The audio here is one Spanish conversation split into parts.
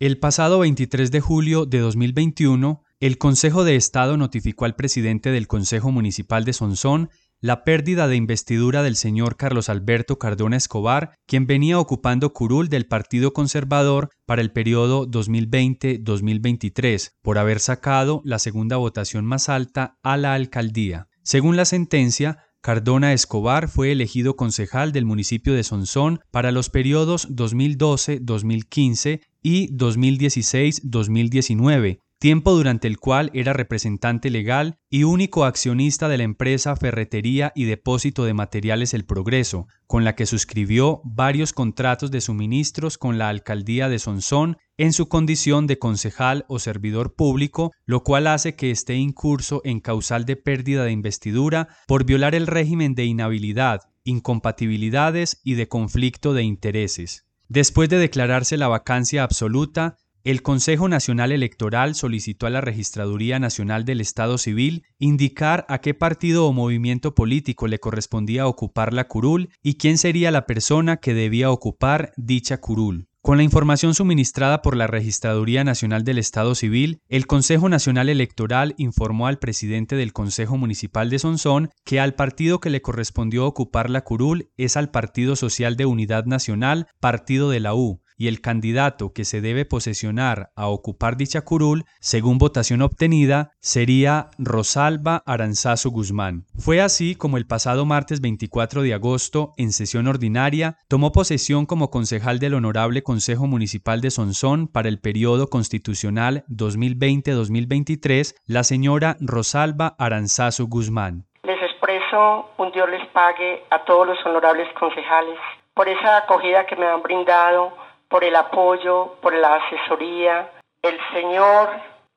El pasado 23 de julio de 2021, el Consejo de Estado notificó al presidente del Consejo Municipal de Sonsón la pérdida de investidura del señor Carlos Alberto Cardona Escobar, quien venía ocupando curul del Partido Conservador para el periodo 2020-2023, por haber sacado la segunda votación más alta a la alcaldía. Según la sentencia, Cardona Escobar fue elegido concejal del municipio de Sonsón para los periodos 2012-2015 y 2016-2019, tiempo durante el cual era representante legal y único accionista de la empresa Ferretería y Depósito de Materiales El Progreso, con la que suscribió varios contratos de suministros con la alcaldía de Sonsón en su condición de concejal o servidor público, lo cual hace que esté incurso en causal de pérdida de investidura por violar el régimen de inhabilidad, incompatibilidades y de conflicto de intereses. Después de declararse la vacancia absoluta, el Consejo Nacional Electoral solicitó a la Registraduría Nacional del Estado Civil indicar a qué partido o movimiento político le correspondía ocupar la curul y quién sería la persona que debía ocupar dicha curul. Con la información suministrada por la Registraduría Nacional del Estado Civil, el Consejo Nacional Electoral informó al presidente del Consejo Municipal de Sonsón que al partido que le correspondió ocupar la curul es al Partido Social de Unidad Nacional, Partido de la U, y el candidato que se debe posesionar a ocupar dicha curul, según votación obtenida, sería Rosalba Aranzazo Guzmán. Fue así como el pasado martes 24 de agosto, en sesión ordinaria, tomó posesión como concejal del Honorable Consejo Municipal de Sonsón para el periodo constitucional 2020-2023 la señora Rosalba Aranzazo Guzmán. Les expreso un Dios les pague a todos los honorables concejales por esa acogida que me han brindado por el apoyo, por la asesoría. El Señor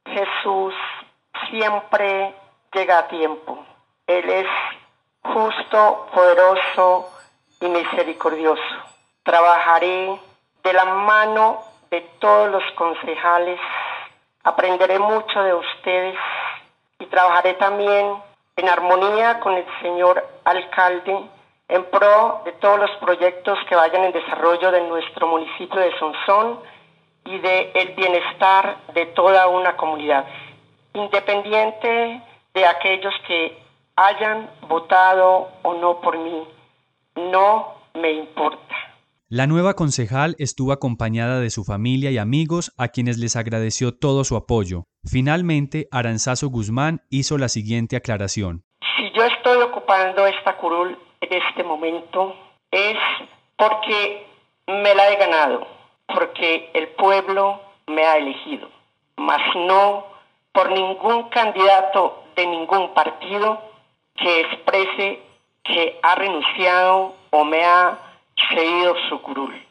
Jesús siempre llega a tiempo. Él es justo, poderoso y misericordioso. Trabajaré de la mano de todos los concejales. Aprenderé mucho de ustedes y trabajaré también en armonía con el señor alcalde en pro de todos los proyectos que vayan en desarrollo de nuestro municipio de Sonsón y de el bienestar de toda una comunidad, independiente de aquellos que hayan votado o no por mí, no me importa. La nueva concejal estuvo acompañada de su familia y amigos a quienes les agradeció todo su apoyo. Finalmente, Aranzazo Guzmán hizo la siguiente aclaración. Si yo estoy ocupando esta curul este momento es porque me la he ganado, porque el pueblo me ha elegido, mas no por ningún candidato de ningún partido que exprese que ha renunciado o me ha cedido su curul.